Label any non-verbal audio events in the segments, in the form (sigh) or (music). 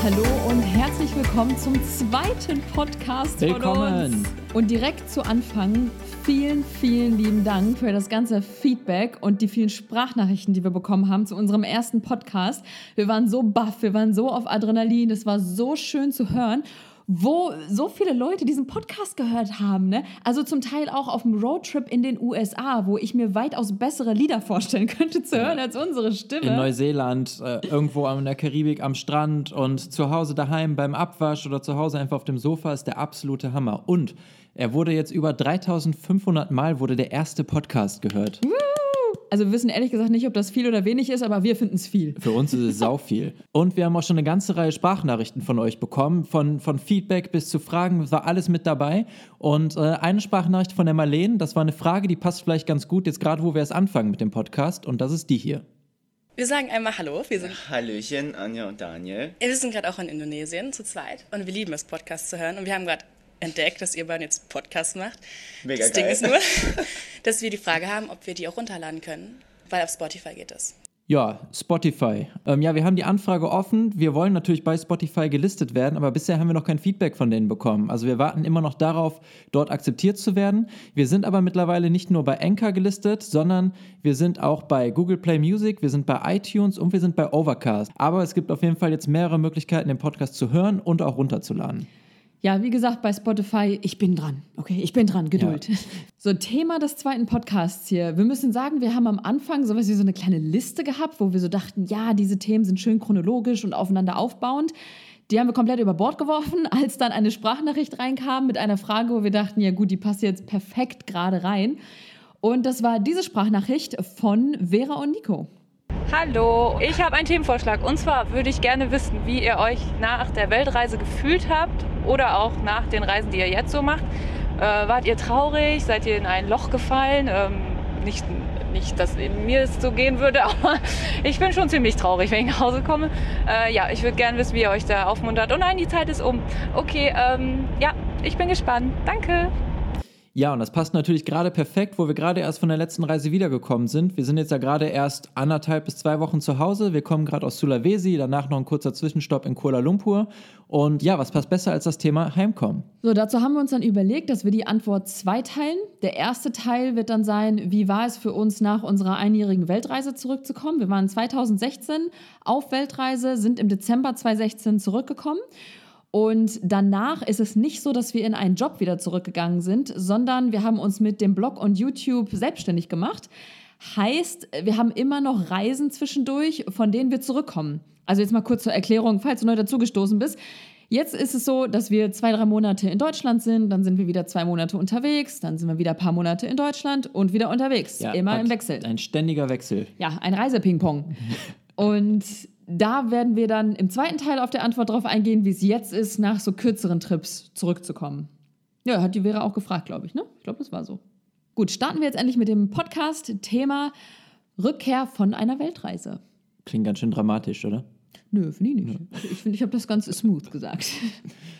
Hallo und herzlich willkommen zum zweiten Podcast Willkommen. von uns. Und direkt zu Anfang vielen, vielen lieben Dank für das ganze Feedback und die vielen Sprachnachrichten, die wir bekommen haben zu unserem ersten Podcast. Wir waren so baff, wir waren so auf Adrenalin, es war so schön zu hören wo so viele Leute diesen Podcast gehört haben. Ne? Also zum Teil auch auf dem Roadtrip in den USA, wo ich mir weitaus bessere Lieder vorstellen (laughs) könnte zu hören als unsere Stimme. In Neuseeland, äh, irgendwo in der Karibik am Strand und zu Hause daheim beim Abwasch oder zu Hause einfach auf dem Sofa ist der absolute Hammer. Und er wurde jetzt über 3500 Mal wurde der erste Podcast gehört. Woo! Also wir wissen ehrlich gesagt nicht, ob das viel oder wenig ist, aber wir finden es viel. Für uns ist es sau viel. Und wir haben auch schon eine ganze Reihe Sprachnachrichten von euch bekommen, von, von Feedback bis zu Fragen, es war alles mit dabei. Und äh, eine Sprachnachricht von der Marlene, das war eine Frage, die passt vielleicht ganz gut jetzt gerade, wo wir es anfangen mit dem Podcast. Und das ist die hier. Wir sagen einmal Hallo. Wir sind, Hallöchen, Anja und Daniel. wir sind gerade auch in Indonesien zu zweit und wir lieben es, Podcasts zu hören. Und wir haben gerade entdeckt, dass ihr beiden jetzt Podcasts macht. Mega das Ding geil. ist nur, (laughs) dass wir die Frage haben, ob wir die auch runterladen können, weil auf Spotify geht es. Ja, Spotify. Ähm, ja, wir haben die Anfrage offen. Wir wollen natürlich bei Spotify gelistet werden, aber bisher haben wir noch kein Feedback von denen bekommen. Also wir warten immer noch darauf, dort akzeptiert zu werden. Wir sind aber mittlerweile nicht nur bei Anchor gelistet, sondern wir sind auch bei Google Play Music, wir sind bei iTunes und wir sind bei Overcast. Aber es gibt auf jeden Fall jetzt mehrere Möglichkeiten, den Podcast zu hören und auch runterzuladen. Ja, wie gesagt, bei Spotify, ich bin dran. Okay, ich bin dran, Geduld. (laughs) So, Thema des zweiten Podcasts hier. Wir müssen sagen, wir haben am Anfang sowas wie so eine kleine Liste gehabt, wo wir so dachten, ja, diese Themen sind schön chronologisch und aufeinander aufbauend. Die haben wir komplett über Bord geworfen, (laughs) als dann eine Sprachnachricht reinkam mit einer Frage, wo wir dachten, ja gut, die passt jetzt perfekt gerade rein. Und das war diese Sprachnachricht von Vera und Nico. Hallo, ich habe einen Themenvorschlag. Und zwar würde ich gerne wissen, wie ihr euch nach der Weltreise gefühlt habt oder auch nach den Reisen, die ihr jetzt so macht. Äh, wart ihr traurig? Seid ihr in ein Loch gefallen? Ähm, nicht, nicht, dass mir es so gehen würde, (laughs) aber ich bin schon ziemlich traurig, wenn ich nach Hause komme. Äh, ja, ich würde gerne wissen, wie ihr euch da aufmuntert. Oh nein, die Zeit ist um. Okay, ähm, ja, ich bin gespannt. Danke. Ja, und das passt natürlich gerade perfekt, wo wir gerade erst von der letzten Reise wiedergekommen sind. Wir sind jetzt ja gerade erst anderthalb bis zwei Wochen zu Hause. Wir kommen gerade aus Sulawesi, danach noch ein kurzer Zwischenstopp in Kuala Lumpur. Und ja, was passt besser als das Thema Heimkommen? So, dazu haben wir uns dann überlegt, dass wir die Antwort zweiteilen. Der erste Teil wird dann sein, wie war es für uns nach unserer einjährigen Weltreise zurückzukommen? Wir waren 2016 auf Weltreise, sind im Dezember 2016 zurückgekommen. Und danach ist es nicht so, dass wir in einen Job wieder zurückgegangen sind, sondern wir haben uns mit dem Blog und YouTube selbstständig gemacht. Heißt, wir haben immer noch Reisen zwischendurch, von denen wir zurückkommen. Also jetzt mal kurz zur Erklärung, falls du neu dazugestoßen bist. Jetzt ist es so, dass wir zwei, drei Monate in Deutschland sind, dann sind wir wieder zwei Monate unterwegs, dann sind wir wieder ein paar Monate in Deutschland und wieder unterwegs. immer im Wechsel. Ein ständiger Wechsel. Ja, ein Reisepingpong. (laughs) und da werden wir dann im zweiten Teil auf der Antwort darauf eingehen, wie es jetzt ist, nach so kürzeren Trips zurückzukommen. Ja, hat die Vera auch gefragt, glaube ich, ne? Ich glaube, das war so. Gut, starten wir jetzt endlich mit dem Podcast. Thema Rückkehr von einer Weltreise. Klingt ganz schön dramatisch, oder? Nö, finde ich nicht. Also ich finde, ich habe das ganz smooth gesagt. (laughs)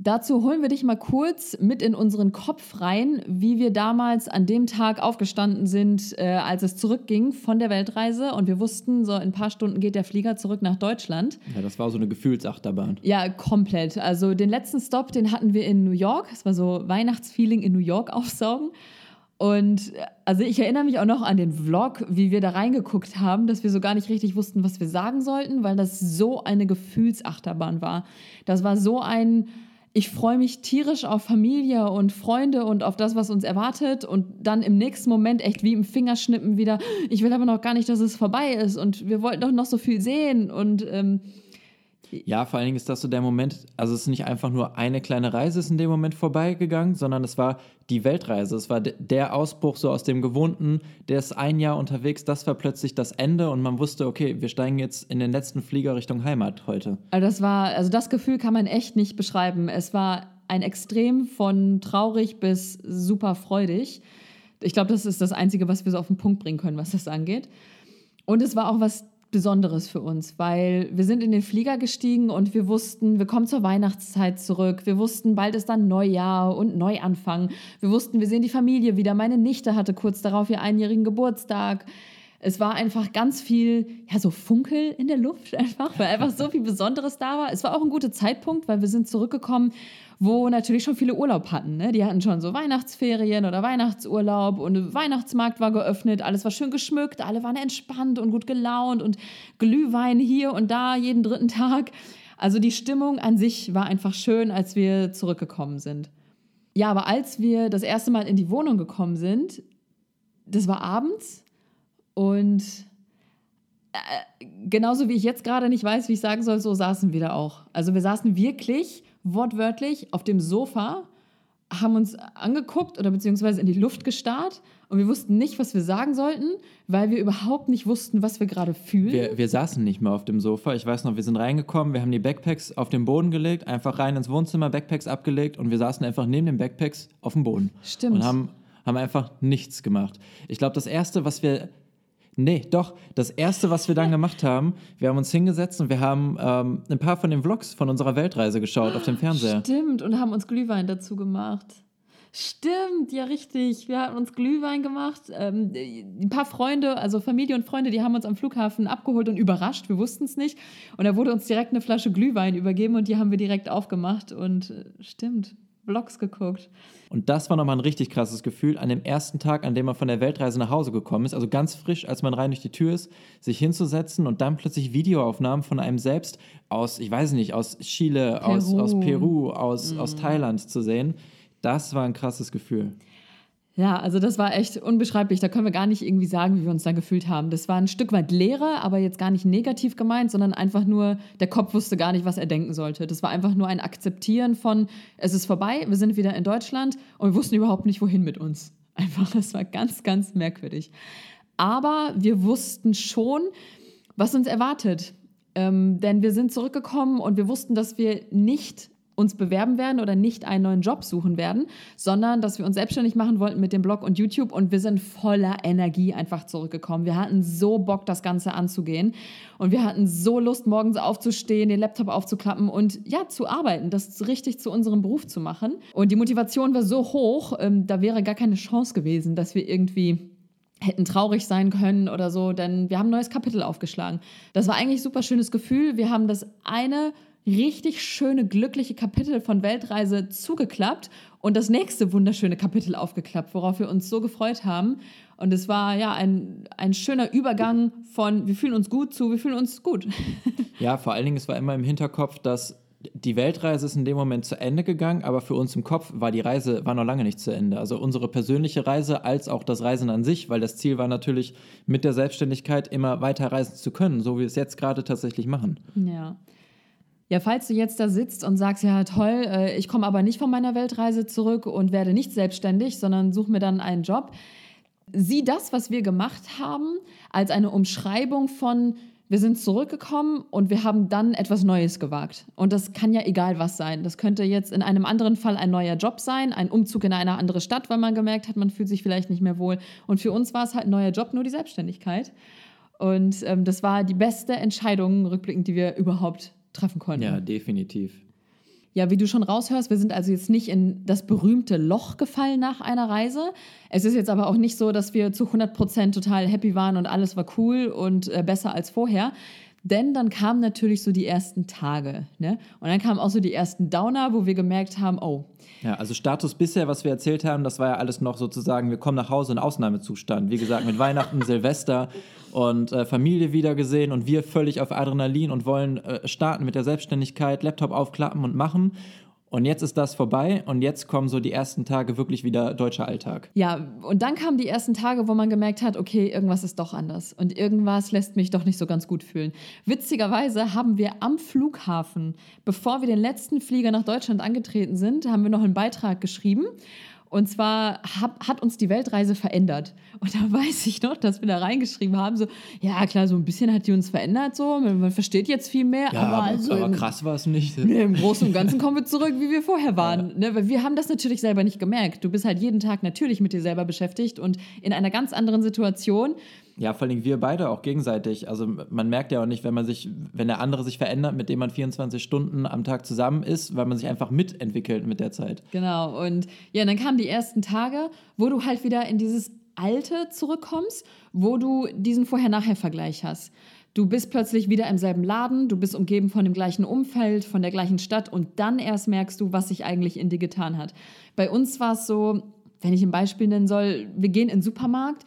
Dazu holen wir dich mal kurz mit in unseren Kopf rein, wie wir damals an dem Tag aufgestanden sind, äh, als es zurückging von der Weltreise und wir wussten, so in ein paar Stunden geht der Flieger zurück nach Deutschland. Ja, das war so eine Gefühlsachterbahn. Ja, komplett. Also den letzten Stop, den hatten wir in New York. Es war so Weihnachtsfeeling in New York (laughs) aufsaugen. Und also ich erinnere mich auch noch an den Vlog, wie wir da reingeguckt haben, dass wir so gar nicht richtig wussten, was wir sagen sollten, weil das so eine Gefühlsachterbahn war. Das war so ein, ich freue mich tierisch auf Familie und Freunde und auf das, was uns erwartet und dann im nächsten Moment echt wie im Fingerschnippen wieder, ich will aber noch gar nicht, dass es vorbei ist und wir wollten doch noch so viel sehen und ähm, Ja, vor allen Dingen ist das so der Moment, also es ist nicht einfach nur eine kleine Reise ist in dem Moment vorbeigegangen, sondern es war die Weltreise. Es war de- der Ausbruch so aus dem Gewohnten, der ist ein Jahr unterwegs, das war plötzlich das Ende und man wusste, okay, wir steigen jetzt in den letzten Flieger Richtung Heimat heute. Also das war, also das Gefühl kann man echt nicht beschreiben. Es war ein Extrem von traurig bis super freudig. Ich glaube, das ist das Einzige, was wir so auf den Punkt bringen können, was das angeht. Und es war auch was Besonderes für uns, weil wir sind in den Flieger gestiegen und wir wussten, wir kommen zur Weihnachtszeit zurück. Wir wussten, bald ist dann Neujahr und Neuanfang. Wir wussten, wir sehen die Familie wieder. Meine Nichte hatte kurz darauf ihr einjährigen Geburtstag. Es war einfach ganz viel, ja, so Funkel in der Luft (laughs) einfach, weil einfach so viel Besonderes da war. Es war auch ein guter Zeitpunkt, weil wir sind zurückgekommen, wo natürlich schon viele Urlaub hatten. Ne? Die hatten schon so Weihnachtsferien oder Weihnachtsurlaub und der Weihnachtsmarkt war geöffnet, alles war schön geschmückt, alle waren entspannt und gut gelaunt und Glühwein hier und da jeden dritten Tag. Also die Stimmung an sich war einfach schön, als wir zurückgekommen sind. Ja, aber als wir das erste Mal in die Wohnung gekommen sind, das war abends und äh, genauso wie ich jetzt gerade nicht weiß, wie ich sagen soll, so saßen wir da auch. Also wir saßen wirklich wortwörtlich auf dem Sofa, haben uns angeguckt oder beziehungsweise in die Luft gestarrt und wir wussten nicht, was wir sagen sollten, weil wir überhaupt nicht wussten, was wir gerade fühlen. Wir, wir saßen nicht mehr auf dem Sofa. Ich weiß noch, wir sind reingekommen, wir haben die Backpacks auf den Boden gelegt, einfach rein ins Wohnzimmer, Backpacks abgelegt und wir saßen einfach neben den Backpacks auf dem Boden. Stimmt. Und haben, haben einfach nichts gemacht. Ich glaube, das Erste, was wir Nee, doch. Das erste, was wir dann gemacht haben, wir haben uns hingesetzt und wir haben ähm, ein paar von den Vlogs von unserer Weltreise geschaut auf dem Fernseher. Stimmt, und haben uns Glühwein dazu gemacht. Stimmt, ja, richtig. Wir haben uns Glühwein gemacht. Ähm, ein paar Freunde, also Familie und Freunde, die haben uns am Flughafen abgeholt und überrascht. Wir wussten es nicht. Und da wurde uns direkt eine Flasche Glühwein übergeben und die haben wir direkt aufgemacht. Und äh, stimmt, Vlogs geguckt. Und das war nochmal ein richtig krasses Gefühl an dem ersten Tag, an dem man von der Weltreise nach Hause gekommen ist, also ganz frisch, als man rein durch die Tür ist, sich hinzusetzen und dann plötzlich Videoaufnahmen von einem selbst aus, ich weiß nicht, aus Chile, Peru. aus, aus Peru, aus, aus Thailand zu sehen. Das war ein krasses Gefühl. Ja, also das war echt unbeschreiblich. Da können wir gar nicht irgendwie sagen, wie wir uns dann gefühlt haben. Das war ein Stück weit Leere, aber jetzt gar nicht negativ gemeint, sondern einfach nur, der Kopf wusste gar nicht, was er denken sollte. Das war einfach nur ein Akzeptieren von, es ist vorbei, wir sind wieder in Deutschland und wir wussten überhaupt nicht, wohin mit uns. (laughs) Einfach, das war ganz, ganz merkwürdig. Aber wir wussten schon, was uns erwartet. Ähm, denn wir sind zurückgekommen und wir wussten, dass wir nicht uns bewerben werden oder nicht einen neuen Job suchen werden, sondern dass wir uns selbstständig machen wollten mit dem Blog und YouTube und wir sind voller Energie einfach zurückgekommen. Wir hatten so Bock, das Ganze anzugehen und wir hatten so Lust, morgens aufzustehen, den Laptop aufzuklappen und ja, zu arbeiten, das richtig zu unserem Beruf zu machen. Und die Motivation war so hoch, ähm, da wäre gar keine Chance gewesen, dass wir irgendwie hätten traurig sein können oder so, denn wir haben ein neues Kapitel aufgeschlagen. Das war eigentlich ein super schönes Gefühl. Wir haben das eine richtig schöne, glückliche Kapitel von Weltreise zugeklappt und das nächste wunderschöne Kapitel aufgeklappt, worauf wir uns so gefreut haben. Und es war ja ein, ein schöner Übergang von wir fühlen uns gut zu wir fühlen uns gut. (laughs) Ja, vor allen Dingen, es war immer im Hinterkopf, dass die Weltreise ist in dem Moment zu Ende gegangen, aber für uns im Kopf war die Reise war noch lange nicht zu Ende. Also unsere persönliche Reise als auch das Reisen an sich, weil das Ziel war natürlich mit der Selbstständigkeit immer weiter reisen zu können, so wie wir es jetzt gerade tatsächlich machen. Ja. Ja, falls du jetzt da sitzt und sagst, ja toll, äh, ich komme aber nicht von meiner Weltreise zurück und werde nicht selbstständig, sondern suche mir dann einen Job, sieh das, was wir gemacht haben, als eine Umschreibung von, wir sind zurückgekommen und wir haben dann etwas Neues gewagt. Und das kann ja egal was sein. Das könnte jetzt in einem anderen Fall ein neuer Job sein, ein Umzug in eine andere Stadt, weil man gemerkt hat, man fühlt sich vielleicht nicht mehr wohl. Und für uns war es halt ein neuer Job, nur die Selbstständigkeit. Und ähm, das war die beste Entscheidung, rückblickend, die wir überhaupt treffen konnten. Ja, definitiv. Ja, wie du schon raushörst, wir sind also jetzt nicht in das berühmte Loch gefallen nach einer Reise. Es ist jetzt aber auch nicht so, dass wir zu 100 Prozent total happy waren und alles war cool und äh, besser als vorher. Denn dann kamen natürlich so die ersten Tage. Ne? Und dann kamen auch so die ersten Downer, wo wir gemerkt haben, oh. Ja, also Status bisher, was wir erzählt haben, das war ja alles noch sozusagen, wir kommen nach Hause in Ausnahmezustand. Wie gesagt, mit Weihnachten, (laughs) Silvester und äh, Familie wiedergesehen und wir völlig auf Adrenalin und wollen äh, starten mit der Selbstständigkeit, Laptop aufklappen und machen. Und jetzt ist das vorbei und jetzt kommen so die ersten Tage wirklich wieder deutscher Alltag. Ja, und dann kamen die ersten Tage, wo man gemerkt hat, okay, irgendwas ist doch anders und irgendwas lässt mich doch nicht so ganz gut fühlen. Witzigerweise haben wir am Flughafen, bevor wir den letzten Flieger nach Deutschland angetreten sind, haben wir noch einen Beitrag geschrieben und zwar hab, hat uns die Weltreise verändert. Und da (laughs) weiß ich noch, dass wir da reingeschrieben haben, so, ja klar, so ein bisschen hat die uns verändert, so, man, versteht jetzt viel mehr. Ja, aber, aber, also aber im- krass war es nicht. (laughs) Nee, Im Großen und Ganzen kommen wir zurück, wie wir vorher waren. Ne? Weil wir haben das natürlich selber nicht gemerkt. Du bist halt jeden Tag natürlich mit dir selber beschäftigt und in einer ganz anderen Situation. Ja, vor allem wir beide auch gegenseitig. Also man merkt ja auch nicht, wenn man sich, wenn der andere sich verändert, mit dem man 24 Stunden am Tag zusammen ist, weil man sich einfach mitentwickelt mit der Zeit. Genau. Und ja, dann kamen die ersten Tage, wo du halt wieder in dieses Alte zurückkommst, wo du diesen Vorher-Nachher-Vergleich hast. Du bist plötzlich wieder im selben Laden, du bist umgeben von dem gleichen Umfeld, von der gleichen Stadt und dann erst merkst du, was sich eigentlich in dir getan hat. Bei uns war es so, wenn ich ein Beispiel nennen soll, wir gehen in den Supermarkt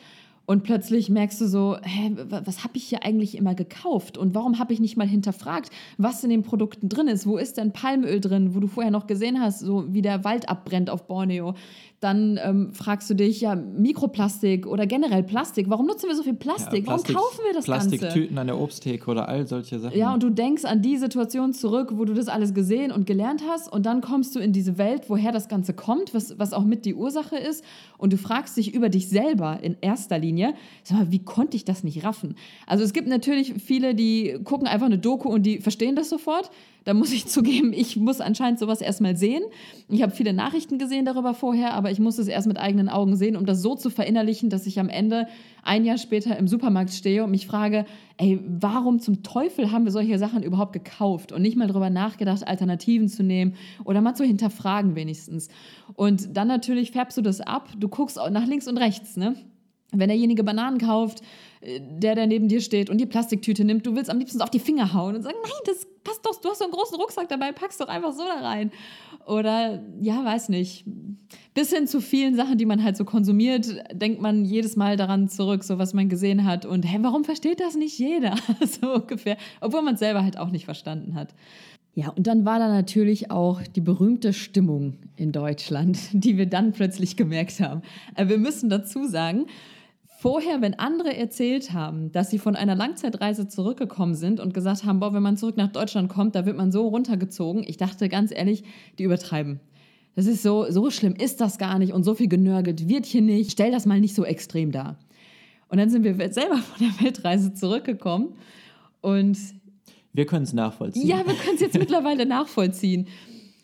und plötzlich merkst du so, hä, was habe ich hier eigentlich immer gekauft? Und warum habe ich nicht mal hinterfragt, was in den Produkten drin ist? Wo ist denn Palmöl drin, wo du vorher noch gesehen hast, so wie der Wald abbrennt auf Borneo? Dann ähm, fragst du dich, ja, Mikroplastik oder generell Plastik. Warum nutzen wir so viel Plastik? Ja, Plastik warum kaufen wir das Plastiktüten Ganze? Plastiktüten an der Obsttheke oder all solche Sachen. Ja, und du denkst an die Situation zurück, wo du das alles gesehen und gelernt hast. Und dann kommst du in diese Welt, woher das Ganze kommt, was, was auch mit die Ursache ist. Und du fragst dich über dich selber in erster Linie, sag mal, wie konnte ich das nicht raffen? Also es gibt natürlich viele, die gucken einfach eine Doku und die verstehen das sofort. Da muss ich (laughs) zugeben, ich muss anscheinend sowas erstmal sehen. Ich habe viele Nachrichten gesehen darüber vorher, aber ich muss es erst mit eigenen Augen sehen, um das so zu verinnerlichen, dass ich am Ende ein Jahr später im Supermarkt stehe und mich frage, ey, warum zum Teufel haben wir solche Sachen überhaupt gekauft und nicht mal darüber nachgedacht, Alternativen zu nehmen oder mal zu hinterfragen wenigstens. Und dann natürlich färbst du das ab, du guckst nach links und rechts, ne? Wenn derjenige Bananen kauft, äh, der, der neben dir steht und die Plastiktüte nimmt, du willst am liebsten auf die Finger hauen und sagen, nein, das passt doch, du hast so einen großen Rucksack dabei, packst doch einfach so da rein. Oder, ja, weiß nicht. Bis hin zu vielen Sachen, die man halt so konsumiert, denkt man jedes Mal daran zurück, so was man gesehen hat. Und, hä, warum versteht das nicht jeder? (laughs) so ungefähr. Obwohl man es selber halt auch nicht verstanden hat. Ja, und dann war da natürlich auch die berühmte Stimmung in Deutschland, (laughs) die wir dann plötzlich gemerkt haben. Äh, wir müssen dazu sagen, vorher, wenn andere erzählt haben, dass sie von einer Langzeitreise zurückgekommen sind und gesagt haben, boah, wenn man zurück nach Deutschland kommt, da wird man so runtergezogen, ich dachte ganz ehrlich, die übertreiben. Das ist so, so schlimm ist das gar nicht und so viel genörgelt wird hier nicht. Stell das mal nicht so extrem dar. Und dann sind wir selber von der Weltreise zurückgekommen und wir können es nachvollziehen. Ja, wir können es jetzt (laughs) mittlerweile nachvollziehen.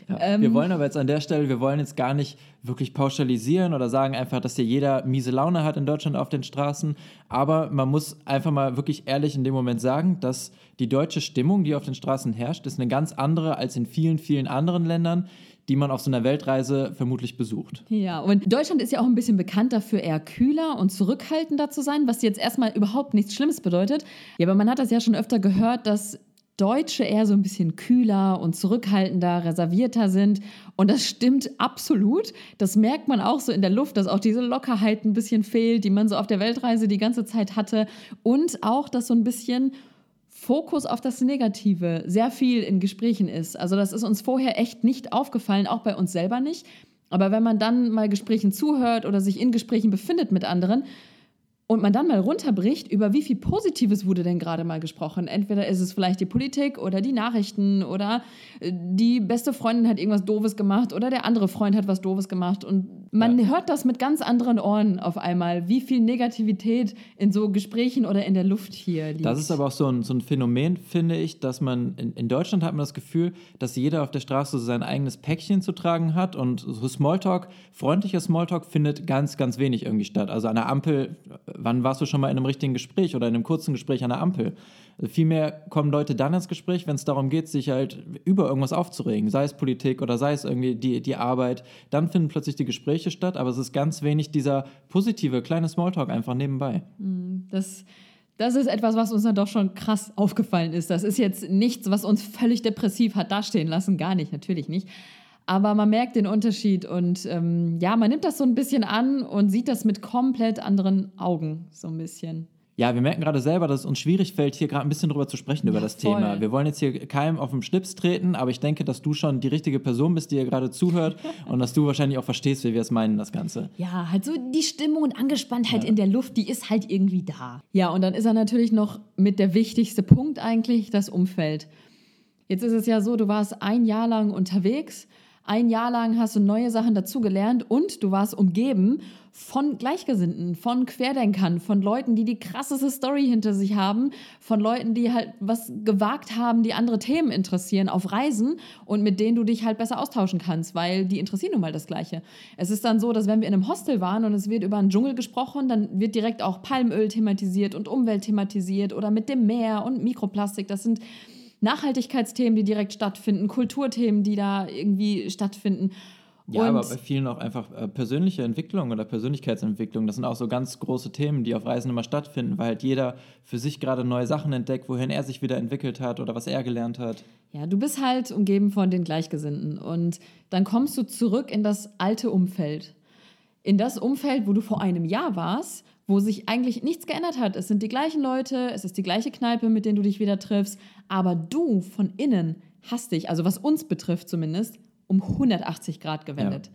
Ja, ähm, wir wollen aber jetzt an der Stelle, wir wollen jetzt gar nicht wirklich pauschalisieren oder sagen einfach, dass hier jeder miese Laune hat in Deutschland auf den Straßen. Aber man muss einfach mal wirklich ehrlich in dem Moment sagen, dass die deutsche Stimmung, die auf den Straßen herrscht, ist eine ganz andere als in vielen, vielen anderen Ländern die man auf so einer Weltreise vermutlich besucht. Ja, und Deutschland ist ja auch ein bisschen bekannt dafür, eher kühler und zurückhaltender zu sein, was jetzt erstmal überhaupt nichts Schlimmes bedeutet. Ja, aber man hat das ja schon öfter gehört, dass Deutsche eher so ein bisschen kühler und zurückhaltender, reservierter sind. Und das stimmt absolut. Das merkt man auch so in der Luft, dass auch diese Lockerheit ein bisschen fehlt, die man so auf der Weltreise die ganze Zeit hatte. Und auch, dass so ein bisschen Fokus auf das Negative sehr viel in Gesprächen ist. Also das ist uns vorher echt nicht aufgefallen, auch bei uns selber nicht. Aber wenn man dann mal Gesprächen zuhört oder sich in Gesprächen befindet mit anderen, und man dann mal runterbricht, über wie viel Positives wurde denn gerade mal gesprochen. Entweder ist es vielleicht die Politik oder die Nachrichten oder äh, die beste Freundin hat irgendwas Doofes gemacht oder der andere Freund hat was Doofes gemacht. Und man ja. hört das mit ganz anderen Ohren auf einmal, wie viel Negativität in so Gesprächen oder in der Luft hier liegt. Das ist aber auch so ein, so ein Phänomen, finde ich, dass man in, in Deutschland hat man das Gefühl, dass jeder auf der Straße so sein eigenes Päckchen zu tragen hat und so Smalltalk, freundlicher Smalltalk findet ganz, ganz wenig irgendwie statt. Also an der Ampel wann warst du schon mal in einem richtigen Gespräch oder in einem kurzen Gespräch an der Ampel? Also vielmehr kommen Leute dann ins Gespräch, wenn es darum geht, sich halt über irgendwas aufzuregen, sei es Politik oder sei es irgendwie die, die Arbeit. Dann finden plötzlich die Gespräche statt, aber es ist ganz wenig dieser positive kleine Smalltalk einfach nebenbei. Mm, das das ist etwas, was uns dann doch schon krass aufgefallen ist. Das ist jetzt nichts, was uns völlig depressiv hat dastehen lassen. Gar nicht, natürlich nicht. Aber man merkt den Unterschied und ähm, ja, man nimmt das so ein bisschen an und sieht das mit komplett anderen Augen, so ein bisschen. Ja, wir merken gerade selber, dass es uns schwierig fällt, hier gerade ein bisschen drüber zu sprechen, ja, über das voll. Thema. Wir wollen jetzt hier keinem auf den Schlips treten, aber ich denke, dass du schon die richtige Person bist, die hier gerade zuhört (laughs) und dass du wahrscheinlich auch verstehst, wie wir es meinen, das Ganze. Ja, halt so die Stimmung und Angespanntheit ja. in der Luft, die ist halt irgendwie da. Ja, und dann ist er natürlich noch mit der wichtigste Punkt eigentlich, das Umfeld. Jetzt ist es ja so, du warst ein Jahr lang unterwegs ein Jahr lang hast du neue Sachen dazugelernt und du warst umgeben von Gleichgesinnten, von Querdenkern, von Leuten, die die krasseste Story hinter sich haben, von Leuten, die halt was gewagt haben, die andere Themen interessieren auf Reisen und mit denen du dich halt besser austauschen kannst, weil die interessieren nun mal das Gleiche. Es ist dann so, dass wenn wir in einem Hostel waren und es wird über einen Dschungel gesprochen, dann wird direkt auch Palmöl thematisiert und Umwelt thematisiert oder mit dem Meer und Mikroplastik. Das sind Nachhaltigkeitsthemen, die direkt stattfinden, Kulturthemen, die da irgendwie stattfinden. Ja, Und- aber bei vielen auch einfach äh, persönliche Entwicklung oder Persönlichkeitsentwicklung. Das sind auch so ganz große Themen, die auf Reisen immer stattfinden, weil halt jeder für sich gerade neue Sachen entdeckt, wohin er sich wieder entwickelt hat oder was er gelernt hat. Ja, du bist halt umgeben von den Gleichgesinnten und dann kommst du zurück in das alte Umfeld. In das Umfeld, wo du vor einem Jahr warst, wo sich eigentlich nichts geändert hat. Es sind die gleichen Leute, es ist die gleiche Kneipe, mit denen du dich wieder triffst, aber du von innen hast dich, also was uns betrifft zumindest, um 180 Grad gewendet.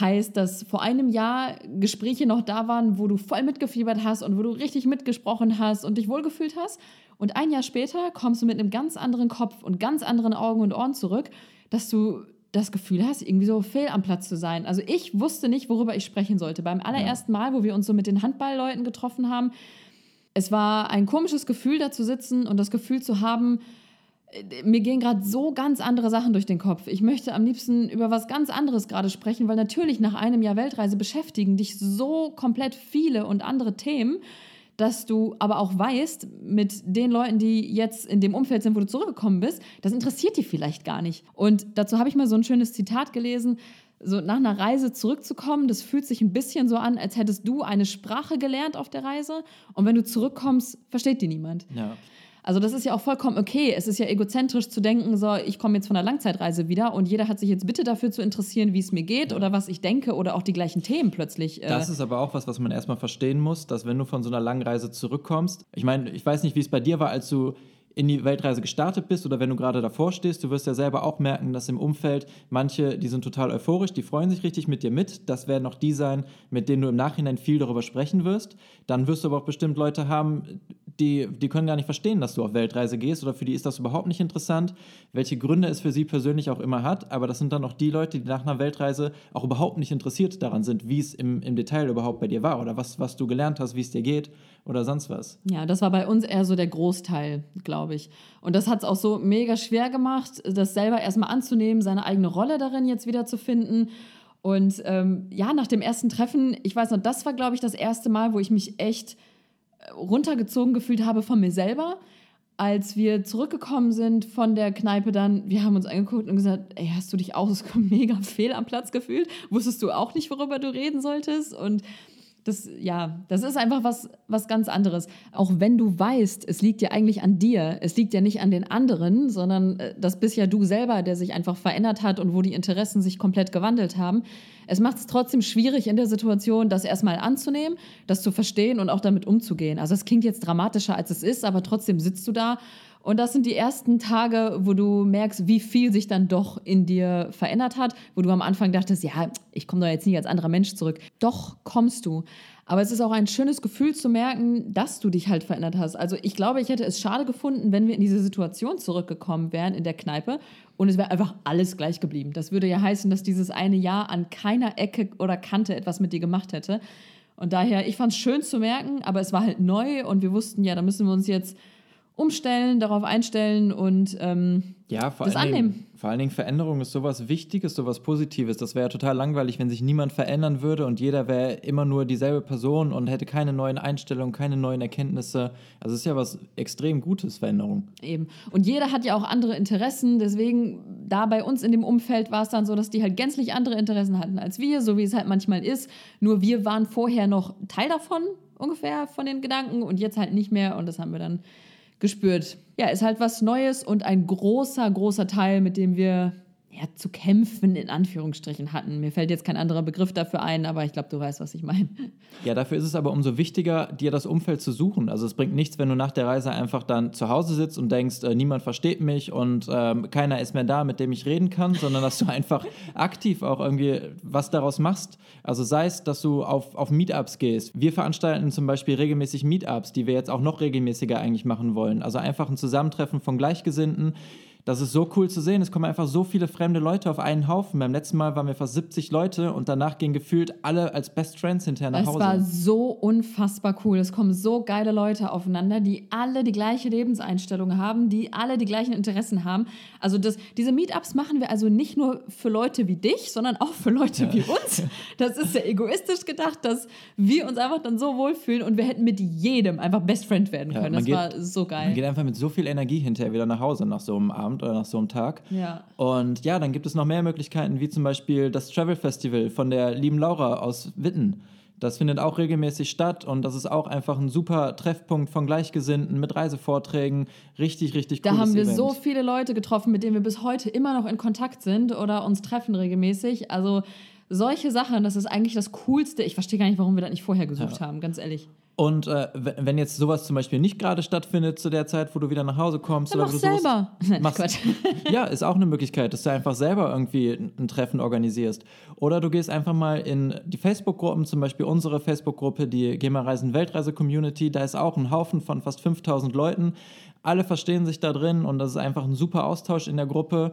Heißt, dass vor einem Jahr Gespräche noch da waren, wo du voll mitgefiebert hast und wo du richtig mitgesprochen hast und dich wohlgefühlt hast. Und ein Jahr später kommst du mit einem ganz anderen Kopf und ganz anderen Augen und Ohren zurück, dass du das Gefühl hast, irgendwie so fehl am Platz zu sein. Also ich wusste nicht, worüber ich sprechen sollte. Beim allerersten Mal, wo wir uns so mit den Handballleuten getroffen haben, es war ein komisches Gefühl, da zu sitzen und das Gefühl zu haben, äh, mir gehen gerade so ganz andere Sachen durch den Kopf. Ich möchte am liebsten über was ganz anderes gerade sprechen, weil natürlich nach einem Jahr Weltreise beschäftigen dich so komplett viele und andere Themen, dass du aber auch weißt, mit den Leuten, die jetzt in dem Umfeld sind, wo du zurückgekommen bist, das interessiert die vielleicht gar nicht. Und dazu habe ich mal so ein schönes Zitat gelesen. So nach einer Reise zurückzukommen, das fühlt sich ein bisschen so an, als hättest du eine Sprache gelernt auf der Reise und wenn du zurückkommst, versteht die niemand. Ja. Also das ist ja auch vollkommen okay. Es ist ja egozentrisch zu denken, so ich komme jetzt von einer Langzeitreise wieder und jeder hat sich jetzt bitte dafür zu interessieren, wie es mir geht oder was ich denke oder auch die gleichen Themen plötzlich. äh, Das ist aber auch was, was man erstmal verstehen muss, dass wenn du von so einer langen Reise zurückkommst, ich meine, ich weiß nicht, wie es bei dir war, als du in die Weltreise gestartet bist oder wenn du gerade davor stehst, du wirst ja selber auch merken, dass im Umfeld manche, die sind total euphorisch, die freuen sich richtig mit dir mit. Das werden auch die sein, mit denen du im Nachhinein viel darüber sprechen wirst. Dann wirst du aber auch bestimmt Leute haben, die, die können gar nicht verstehen, dass du auf Weltreise gehst oder für die ist das überhaupt nicht interessant, welche Gründe es für sie persönlich auch immer hat. Aber das sind dann auch die Leute, die nach einer Weltreise auch überhaupt nicht interessiert daran sind, wie es im, im Detail überhaupt bei dir war oder was, was du gelernt hast, wie es dir geht oder sonst was. Ja, das war bei uns eher so der Großteil, glaube ich. Und das hat es auch so mega schwer gemacht, das selber erstmal anzunehmen, seine eigene Rolle darin jetzt wieder zu finden. Und ähm, ja, nach dem ersten Treffen, ich weiß noch, das war, glaube ich, das erste Mal, wo ich mich echt äh, runtergezogen gefühlt habe von mir selber. Als wir zurückgekommen sind von der Kneipe dann, wir haben uns angeguckt und gesagt, ey, hast du dich auch so (laughs) mega fehl am Platz gefühlt? Wusstest du auch nicht, worüber du reden solltest? Und das, ja, das ist einfach was, was ganz anderes. Auch wenn du weißt, es liegt ja eigentlich an dir, es liegt ja nicht an den anderen, sondern äh, das bist ja du selber, der sich einfach verändert hat und wo die Interessen sich komplett gewandelt haben. Es macht es trotzdem schwierig in der Situation, das erstmal anzunehmen, das zu verstehen und auch damit umzugehen. Also es klingt jetzt dramatischer, als es ist, aber trotzdem sitzt du da und das sind die ersten Tage, wo du merkst, wie viel sich dann doch in dir verändert hat, wo du am Anfang dachtest, ja, ich komme doch jetzt nicht als anderer Mensch zurück. Doch kommst du. Aber es ist auch ein schönes Gefühl zu merken, dass du dich halt verändert hast. Also ich glaube, ich hätte es schade gefunden, wenn wir in diese Situation zurückgekommen wären in der Kneipe und es wäre einfach alles gleich geblieben. Das würde ja heißen, dass dieses eine Jahr an keiner Ecke oder Kante etwas mit dir gemacht hätte. Und daher, ich fand es schön zu merken, aber es war halt neu und wir wussten, ja, da müssen wir uns jetzt umstellen, darauf einstellen und ähm, Ja, vor Das allen, Dingen, annehmen. vor allen Dingen Veränderung ist sowas Wichtiges, sowas Positives. Das wäre ja total langweilig, wenn sich niemand verändern würde und jeder wäre immer nur dieselbe Person und hätte keine neuen Einstellungen, keine neuen Erkenntnisse. Also es ist ja was extrem Gutes, Veränderung. Eben. Und jeder hat ja auch andere Interessen. Deswegen, da bei uns in dem Umfeld war es dann so, dass die halt gänzlich andere Interessen hatten als wir, so wie es halt manchmal ist. Nur wir waren vorher noch Teil davon, ungefähr, von den Gedanken und jetzt halt nicht mehr. Und das haben wir dann gespürt. Ja, ist halt was Neues und ein großer, großer Teil, mit dem wir ja, zu kämpfen in Anführungsstrichen hatten. Mir fällt jetzt kein anderer Begriff dafür ein, aber ich glaube, du weißt, was ich meine. Ja, dafür ist es aber umso wichtiger, dir das Umfeld zu suchen. Also es bringt nichts, wenn du nach der Reise einfach dann zu Hause sitzt und denkst, äh, niemand versteht mich und ähm, keiner ist mehr da, mit dem ich reden kann, sondern dass du (laughs) einfach aktiv auch irgendwie was daraus machst. Also sei es, dass du auf, auf Meetups gehst. Wir veranstalten zum Beispiel regelmäßig Meetups, die wir jetzt auch noch regelmäßiger eigentlich machen wollen. Also einfach ein Zusammentreffen von Gleichgesinnten. Das ist so cool zu sehen. Es kommen einfach so viele fremde Leute auf einen Haufen. Beim letzten Mal waren wir fast 70 Leute und danach gehen gefühlt alle als Best Friends hinterher nach Es Hause. war so unfassbar cool. Es kommen so geile Leute aufeinander, die alle die gleiche Lebenseinstellung haben, die alle die gleichen Interessen haben. Also das, diese Meetups machen wir also nicht nur für Leute wie dich, sondern auch für Leute wie uns. Das ist ja egoistisch gedacht, dass wir uns einfach dann so wohlfühlen und wir hätten mit jedem einfach Best Friend werden Ja, können. man Das war geht- so Man geil. geht einfach mit so viel Energie hinterher wieder nach Hause nach so einem Abend. Abend oder nach so einem Tag. Ja. Und ja, dann gibt es noch mehr Möglichkeiten, wie zum Beispiel das Travel Festival von der lieben Laura aus Witten. Das findet auch regelmäßig statt und das ist auch einfach ein super Treffpunkt von Gleichgesinnten mit Reisevorträgen. Richtig, richtig Da cooles haben wir Event. so viele Leute getroffen, mit denen wir bis heute immer noch in Kontakt sind oder uns treffen regelmäßig. Also solche Sachen, das ist eigentlich das Coolste. Ich verstehe gar nicht, warum wir das nicht vorher gesucht haben, ganz ehrlich. Und äh, wenn jetzt sowas zum Beispiel nicht gerade stattfindet zu der Zeit, wo du wieder nach Hause kommst, Dann oder mach wo du selber. (laughs) Nein, machst- (laughs) ja, ist auch eine Möglichkeit, dass du einfach selber irgendwie ein ein Treffen organisierst. Oder du gehst einfach mal in die Facebook-Gruppen, zum Beispiel unsere Facebook-Gruppe, die GEMA Reisen Weltreise Community. Da ist auch ein Haufen von fast 5000 Leuten. Alle verstehen sich da drin und das ist einfach ein super Austausch in der Gruppe.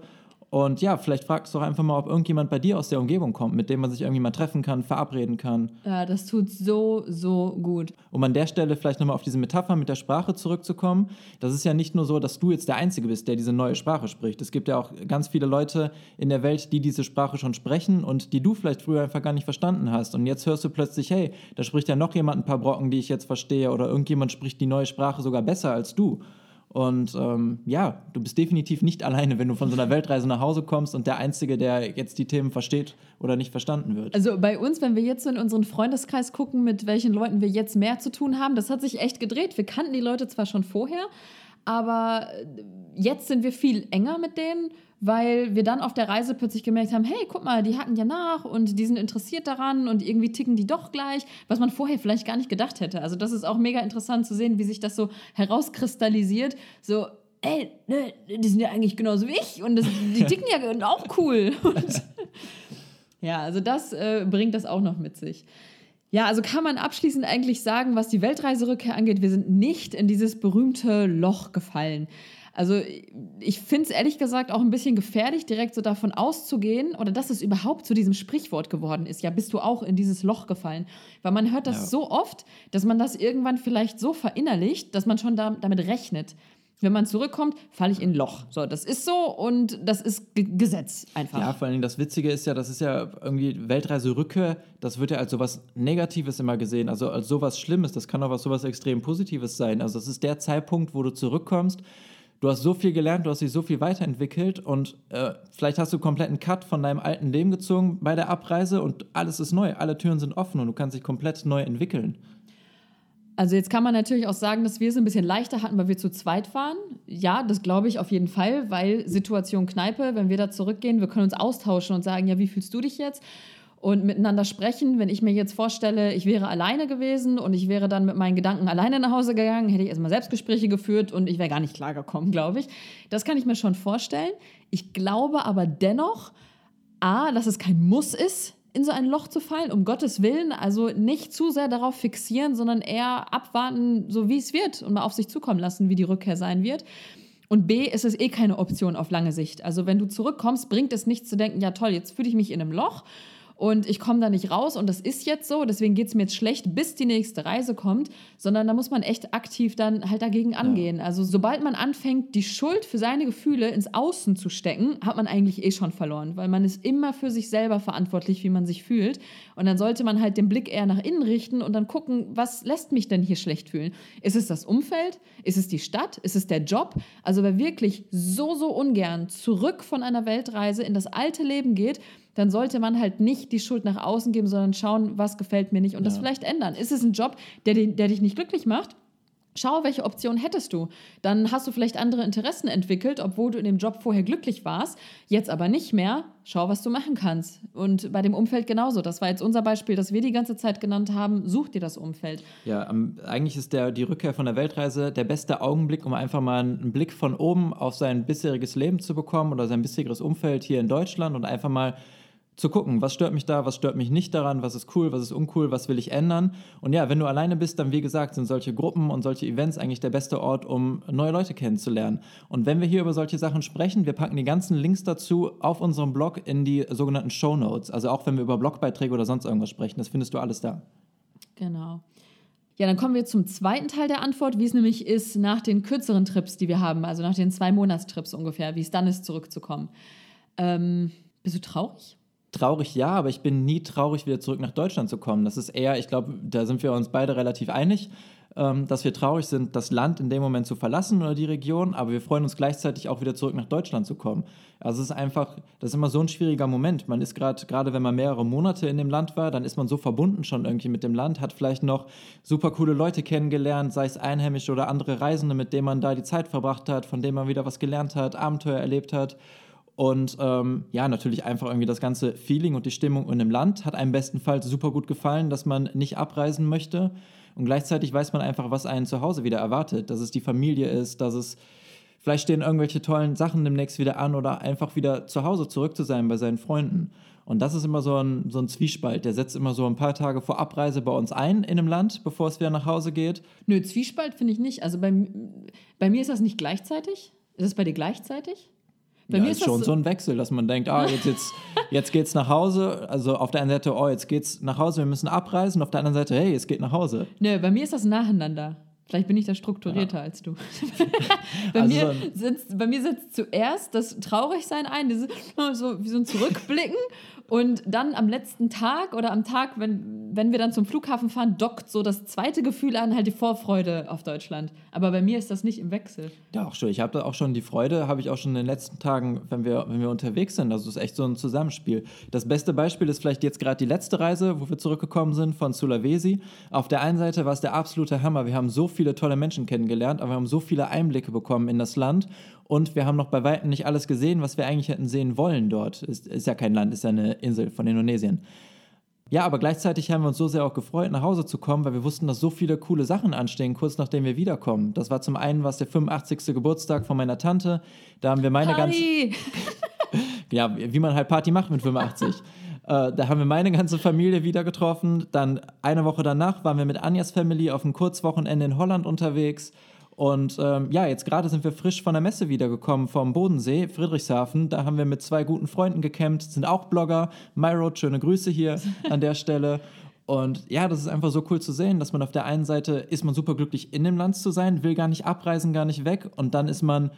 Und ja, vielleicht fragst du doch einfach mal, ob irgendjemand bei dir aus der Umgebung kommt, mit dem man sich irgendwie mal treffen kann, verabreden kann. Ja, das tut so, so gut. Um an der Stelle vielleicht nochmal auf diese Metapher mit der Sprache zurückzukommen. Das ist ja nicht nur so, dass du jetzt der Einzige bist, der diese neue Sprache spricht. Es gibt ja auch ganz viele Leute in der Welt, die diese Sprache schon sprechen und die du vielleicht früher einfach gar nicht verstanden hast. Und jetzt hörst du plötzlich, hey, da spricht ja noch jemand ein paar Brocken, die ich jetzt verstehe, oder irgendjemand spricht die neue Sprache sogar besser als du. Und ähm, ja, du bist definitiv nicht (laughs) alleine, wenn du von so einer Weltreise nach Hause kommst und der Einzige, der jetzt die Themen versteht oder nicht verstanden wird. Also bei uns, wenn wir jetzt so in unseren Freundeskreis gucken, mit welchen Leuten wir jetzt mehr zu tun haben, das hat sich echt gedreht. Wir kannten die Leute zwar schon vorher, aber äh, jetzt sind wir viel enger mit denen, weil wir dann auf der Reise plötzlich gemerkt haben, hey, guck mal, die hacken ja nach und die sind interessiert daran und irgendwie ticken die doch gleich, was man vorher vielleicht gar nicht gedacht hätte. Also das ist auch mega interessant zu sehen, wie sich das so herauskristallisiert. So, ey, ne, die sind ja eigentlich genauso wie ich und das, die (laughs) ticken ja auch cool. Und (laughs) ja, also das äh, bringt das auch noch mit sich. Ja, also kann man abschließend eigentlich sagen, was die Weltreiserückkehr angeht, wir sind nicht in dieses berühmte Loch gefallen. Also ich finde es ehrlich gesagt auch ein bisschen gefährlich, direkt so davon auszugehen oder dass es überhaupt zu diesem Sprichwort geworden ist. Ja, bist du auch in dieses Loch gefallen? Weil man hört das Ja. so oft, dass man das irgendwann vielleicht so verinnerlicht, dass man schon da, damit rechnet. Wenn man zurückkommt, falle ich in ein Loch. So, das ist so und das ist G Gesetz einfach. Ja, vor Dingen das Witzige ist ja, das ist ja irgendwie Weltreise-Rückkehr, das wird ja als sowas Negatives immer gesehen, also als sowas Schlimmes. Das kann auch was sowas extrem Positives sein. Also das ist der Zeitpunkt, wo du zurückkommst. Du hast so viel gelernt, du hast dich so viel weiterentwickelt und äh, vielleicht hast du komplett einen Cut von deinem alten Leben gezogen bei der Abreise und alles ist neu, alle Türen sind offen und du kannst dich komplett neu entwickeln. Also jetzt kann man natürlich auch sagen, dass wir es ein bisschen leichter hatten, weil wir zu zweit waren. Ja, das glaube ich auf jeden Fall, weil Situation Kneipe, wenn wir da zurückgehen, wir können uns austauschen und sagen, ja, wie fühlst du dich jetzt? Und miteinander sprechen. Wenn ich mir jetzt vorstelle, ich wäre alleine gewesen und ich wäre dann mit meinen Gedanken alleine nach Hause gegangen, hätte ich erstmal Selbstgespräche geführt und ich wäre gar nicht klargekommen, glaube ich. Das kann ich mir schon vorstellen. Ich glaube aber dennoch, A, dass es kein Muss ist, in so ein Loch zu fallen, um Gottes Willen. Also nicht zu sehr darauf fixieren, sondern eher abwarten, so wie es wird und mal auf sich zukommen lassen, wie die Rückkehr sein wird. Und B, ist es eh keine Option auf lange Sicht. Also wenn du zurückkommst, bringt es nichts zu denken, ja toll, jetzt fühle ich mich in einem Loch und ich komme da nicht raus und das ist jetzt so, deswegen geht es mir jetzt schlecht, bis die nächste Reise kommt, sondern da muss man echt aktiv dann halt dagegen angehen. Also sobald man anfängt, die Schuld für seine Gefühle ins Außen zu stecken, hat man eigentlich eh schon verloren, weil man ist immer für sich selber verantwortlich, wie man sich fühlt. Und dann sollte man halt den Blick eher nach innen richten und dann gucken, was lässt mich denn hier schlecht fühlen? Ist es das Umfeld? Ist es die Stadt? Ist es der Job? Also wer wirklich so, so ungern zurück von einer Weltreise in das alte Leben geht, dann sollte man halt nicht die Schuld nach außen geben, sondern schauen, was gefällt mir nicht und das vielleicht ändern. Ist es ein Job, der, der dich nicht glücklich macht? Schau, welche Option hättest du. Dann hast du vielleicht andere Interessen entwickelt, obwohl du in dem Job vorher glücklich warst, jetzt aber nicht mehr. Schau, was du machen kannst. Und bei dem Umfeld genauso. Das war jetzt unser Beispiel, das wir die ganze Zeit genannt haben. Such dir das Umfeld. Ja, am, eigentlich ist der, die Rückkehr von der Weltreise der beste Augenblick, um einfach mal einen Blick von oben auf sein bisheriges Leben zu bekommen oder sein bisheriges Umfeld hier in Deutschland und einfach mal zu gucken, was stört mich da, was stört mich nicht daran, was ist cool, was ist uncool, was will ich ändern. Und ja, wenn du alleine bist, dann wie gesagt, sind solche Gruppen und solche Events eigentlich der beste Ort, um neue Leute kennenzulernen. Und wenn wir hier über solche Sachen sprechen, wir packen die ganzen Links dazu auf unserem Blog in die sogenannten Show Notes. Also auch wenn wir über Blogbeiträge oder sonst irgendwas sprechen, das findest du alles da. Genau. Ja, dann kommen wir zum zweiten Teil der Antwort, wie es nämlich ist nach den kürzeren Trips, die wir haben, also nach den zwei Monatstrips ungefähr, wie es dann ist, zurückzukommen. Ähm, bist du traurig? Traurig ja, aber ich bin nie traurig, wieder zurück nach Deutschland zu kommen. Das ist eher, ich glaube, da sind wir uns beide relativ einig. ähm, dass wir traurig sind, das Land in dem Moment zu verlassen oder die Region, aber wir freuen uns gleichzeitig auch wieder zurück nach Deutschland zu kommen. Also es ist einfach, das ist immer so ein schwieriger Moment. Man ist gerade, gerade wenn man mehrere Monate in dem Land war, dann ist man so verbunden schon irgendwie mit dem Land, hat vielleicht noch super coole Leute kennengelernt, sei es Einheimische oder andere Reisende, mit denen man da die Zeit verbracht hat, von denen man wieder was gelernt hat, Abenteuer erlebt hat. Und ähm, ja, natürlich einfach irgendwie das ganze Feeling und die Stimmung in dem Land hat einem bestenfalls super gut gefallen, dass man nicht abreisen möchte. Und gleichzeitig weiß man einfach, was einen zu Hause wieder erwartet. Dass es die Familie ist, dass es vielleicht stehen irgendwelche tollen Sachen demnächst wieder an oder einfach wieder zu Hause zurück zu sein bei seinen Freunden. Und das ist immer so ein, so ein Zwiespalt. Der setzt immer so ein paar Tage vor Abreise bei uns ein in einem Land, bevor es wieder nach Hause geht. Nö, Zwiespalt finde ich nicht. Also bei, bei mir ist das nicht gleichzeitig. Ist es bei dir gleichzeitig? Bei ja, mir ist, ist schon so, so ein Wechsel, dass man denkt, ah, jetzt, jetzt, jetzt geht's nach Hause. Also auf der einen Seite, oh, jetzt geht's nach Hause, wir müssen abreisen. Auf der anderen Seite, hey, es geht nach Hause. Nö, bei mir ist das nacheinander. Vielleicht bin ich da strukturierter ja. als du. (laughs) bei, also mir sitzt, bei mir sitzt zuerst das Traurigsein ein, dieses, so wie so ein Zurückblicken. Und dann am letzten Tag oder am Tag, wenn, wenn wir dann zum Flughafen fahren, dockt so das zweite Gefühl an, halt die Vorfreude auf Deutschland. Aber bei mir ist das nicht im Wechsel. Ja, auch schon. Ich habe da auch schon die Freude, habe ich auch schon in den letzten Tagen, wenn wir, wenn wir unterwegs sind. Also es ist echt so ein Zusammenspiel. Das beste Beispiel ist vielleicht jetzt gerade die letzte Reise, wo wir zurückgekommen sind von Sulawesi. Auf der einen Seite war es der absolute Hammer. Wir haben so viele tolle Menschen kennengelernt, aber wir haben so viele Einblicke bekommen in das Land und wir haben noch bei weitem nicht alles gesehen, was wir eigentlich hätten sehen wollen dort. Ist, ist ja kein Land, ist ja eine Insel von Indonesien. Ja, aber gleichzeitig haben wir uns so sehr auch gefreut, nach Hause zu kommen, weil wir wussten, dass so viele coole Sachen anstehen, kurz nachdem wir wiederkommen. Das war zum einen was der 85. Geburtstag von meiner Tante. Da haben wir meine ganze. (laughs) ja, wie man halt Party macht mit 85. äh, da haben wir meine ganze Familie wieder getroffen. Dann eine Woche danach waren wir mit Anjas Family auf einem Kurzwochenende in Holland unterwegs. Und ähm, ja, jetzt gerade sind wir frisch von der Messe wiedergekommen vom Bodensee, Friedrichshafen. Da haben wir mit zwei guten Freunden gecampt, sind auch Blogger. MyRoad, schöne Grüße hier (laughs) an der Stelle. Und ja, das ist einfach so cool zu sehen, dass man auf der einen Seite ist man super glücklich, in dem Land zu sein, will gar nicht abreisen, gar nicht weg. Und dann ist man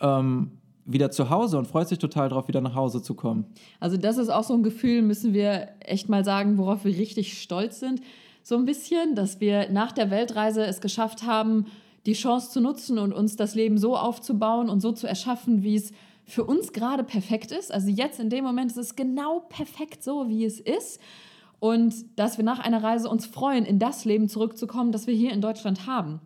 ähm, wieder zu Hause und freut sich total darauf, wieder nach Hause zu kommen. Also das ist auch so ein Gefühl, müssen wir echt mal sagen, worauf wir richtig stolz sind. So ein bisschen, dass wir nach der Weltreise es geschafft haben, die Chance zu nutzen und uns das Leben so aufzubauen und so zu erschaffen, wie es für uns gerade perfekt ist. Also jetzt in dem Moment ist es genau perfekt so, wie es ist. Und dass wir nach einer Reise uns freuen, in das Leben zurückzukommen, das wir hier in Deutschland haben.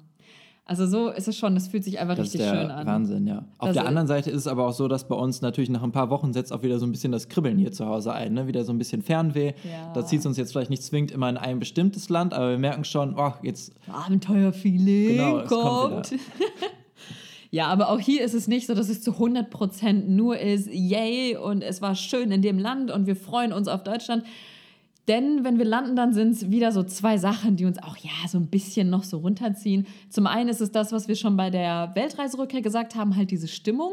Also so ist es schon, das fühlt sich einfach das richtig schön an. Wahnsinn, ja. Auf das der anderen Seite ist es aber auch so, dass bei uns natürlich nach ein paar Wochen setzt auch wieder so ein bisschen das Kribbeln hier zu Hause ein, ne? Wieder so ein bisschen Fernweh. Ja. Da zieht es uns jetzt vielleicht nicht zwingend immer in ein bestimmtes Land, aber wir merken schon, oh, jetzt. Abenteuerfeeling genau, kommt. kommt (laughs) ja, aber auch hier ist es nicht so, dass es zu 100% nur ist, yay, und es war schön in dem Land und wir freuen uns auf Deutschland denn wenn wir landen, dann sind es wieder so zwei Sachen, die uns auch ja so ein bisschen noch so runterziehen. Zum einen ist es das, was wir schon bei der Weltreiserückkehr gesagt haben, halt diese Stimmung.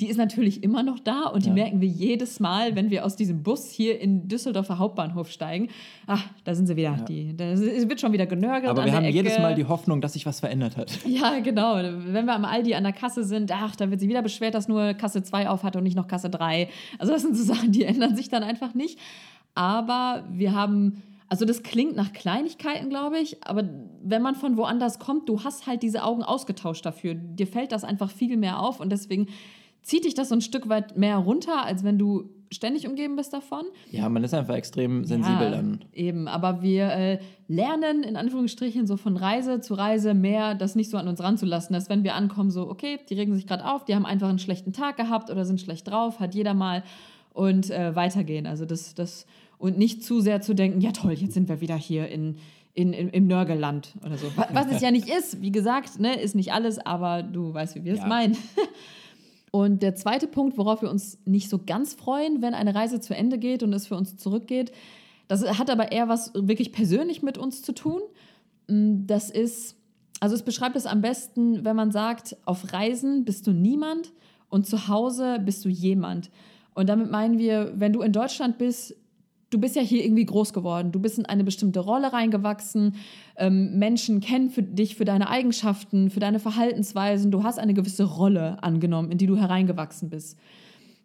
Die ist natürlich immer noch da und die ja. merken wir jedes Mal, wenn wir aus diesem Bus hier in Düsseldorfer Hauptbahnhof steigen. Ach, da sind sie wieder. Ja. Die, da wird schon wieder genörgelt. Aber wir haben jedes Mal die Hoffnung, dass sich was verändert hat. (laughs) Ja, genau. Wenn wir am Aldi an der Kasse sind, ach, da wird sie wieder beschwert, dass nur Kasse 2 auf hat und nicht noch Kasse 3. Also das sind so Sachen, die ändern sich dann einfach nicht aber wir haben, also das klingt nach Kleinigkeiten, glaube ich, aber wenn man von woanders kommt, du hast halt diese Augen ausgetauscht dafür. Dir fällt das einfach viel mehr auf und deswegen zieht dich das so ein Stück weit mehr runter, als wenn du ständig umgeben bist davon. Ja, man ist einfach extrem sensibel ja, dann. Eben, aber wir äh, lernen in Anführungsstrichen so von Reise zu Reise mehr, das nicht so an uns ranzulassen, dass wenn wir ankommen, so, okay, die regen sich gerade auf, die haben einfach einen schlechten Tag gehabt oder sind schlecht drauf, hat jeder mal und äh, weitergehen. Also das, das und nicht zu sehr zu denken, ja toll, jetzt sind wir wieder hier in, in, in im Nörgelland oder so. Was es ja nicht ist, wie gesagt, ne, ist nicht alles, aber du weißt, wie wir es meinen. (laughs) Und der zweite Punkt, worauf wir uns nicht so ganz freuen, wenn eine Reise zu Ende geht und es für uns zurückgeht, das hat aber eher was wirklich persönlich mit uns zu tun. Mm, das ist, also es beschreibt es am besten, wenn man sagt, auf Reisen bist du niemand und zu Hause bist du jemand. Und damit meinen wir, wenn du in Deutschland bist, du bist ja hier irgendwie groß geworden, du bist in eine bestimmte Rolle reingewachsen, ähm, Menschen kennen für dich für deine Eigenschaften, für deine Verhaltensweisen, du hast eine gewisse Rolle angenommen, in die du hereingewachsen bist.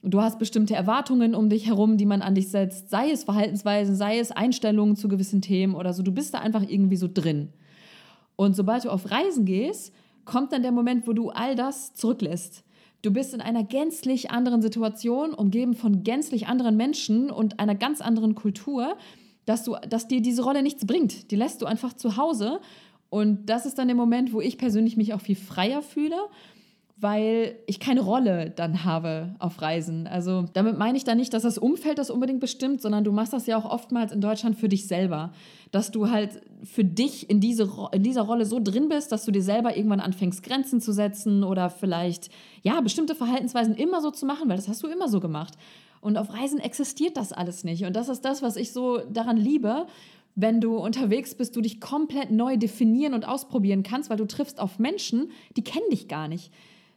Du hast bestimmte Erwartungen um dich herum, die man an dich setzt, sei es Verhaltensweisen, sei es Einstellungen zu gewissen Themen oder so. Du bist da einfach irgendwie so drin. Und sobald du auf Reisen gehst, kommt dann der Moment, wo du all das zurücklässt. Du bist in einer gänzlich anderen Situation, umgeben von gänzlich anderen Menschen und einer ganz anderen Kultur, dass, du, dass dir diese Rolle nichts bringt. Die lässt du einfach zu Hause. Und das ist dann der Moment, wo ich persönlich mich auch viel freier fühle weil ich keine Rolle dann habe auf Reisen. Also damit meine ich dann nicht, dass das Umfeld das unbedingt bestimmt, sondern du machst das ja auch oftmals in Deutschland für dich selber. Dass du halt für dich in, diese, in dieser Rolle so drin bist, dass du dir selber irgendwann anfängst, Grenzen zu setzen oder vielleicht, ja, bestimmte Verhaltensweisen immer so zu machen, weil das hast du immer so gemacht. Und auf Reisen existiert das alles nicht. Und das ist das, was ich so daran liebe wenn du unterwegs bist, du dich komplett neu definieren und ausprobieren kannst, weil du triffst auf Menschen, die kennen dich gar nicht.